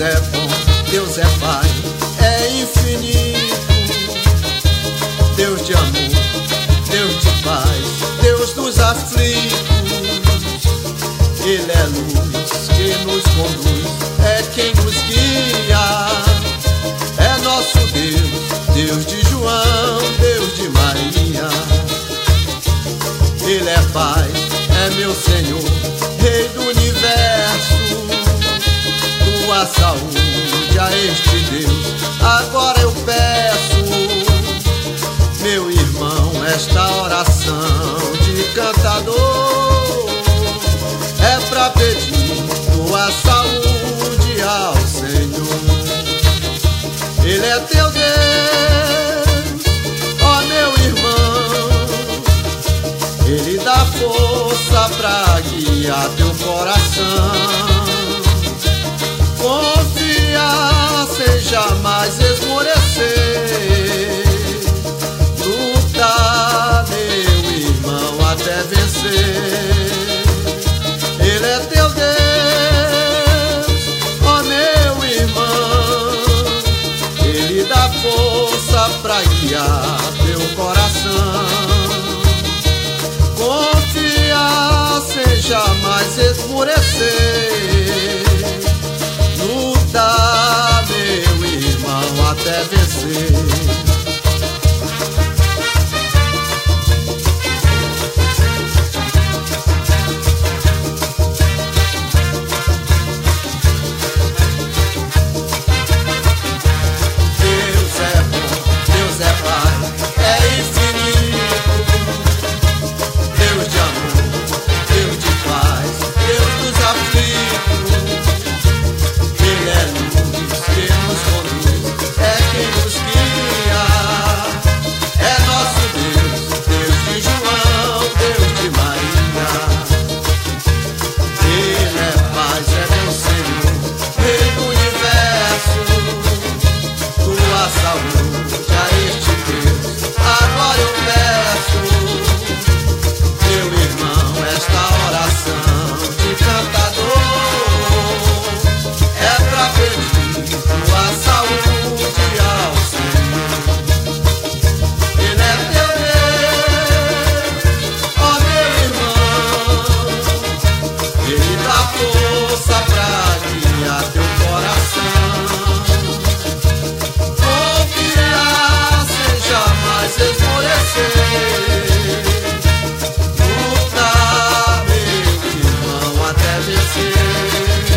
Deus é bom, Deus é Pai, é infinito. Deus de amor, Deus de paz, Deus dos aflitos. Ele é luz que nos conduz, é quem nos guia. É nosso Deus, Deus de João, Deus de Maria. Ele é Pai, é meu Senhor, Rei do universo. Saúde a este Deus, agora eu peço, meu irmão, esta oração de cantador é pra pedir tua saúde ao Senhor. Ele é teu Deus, ó meu irmão. Ele dá força pra guiar teu coração. Jamaica. Yeah.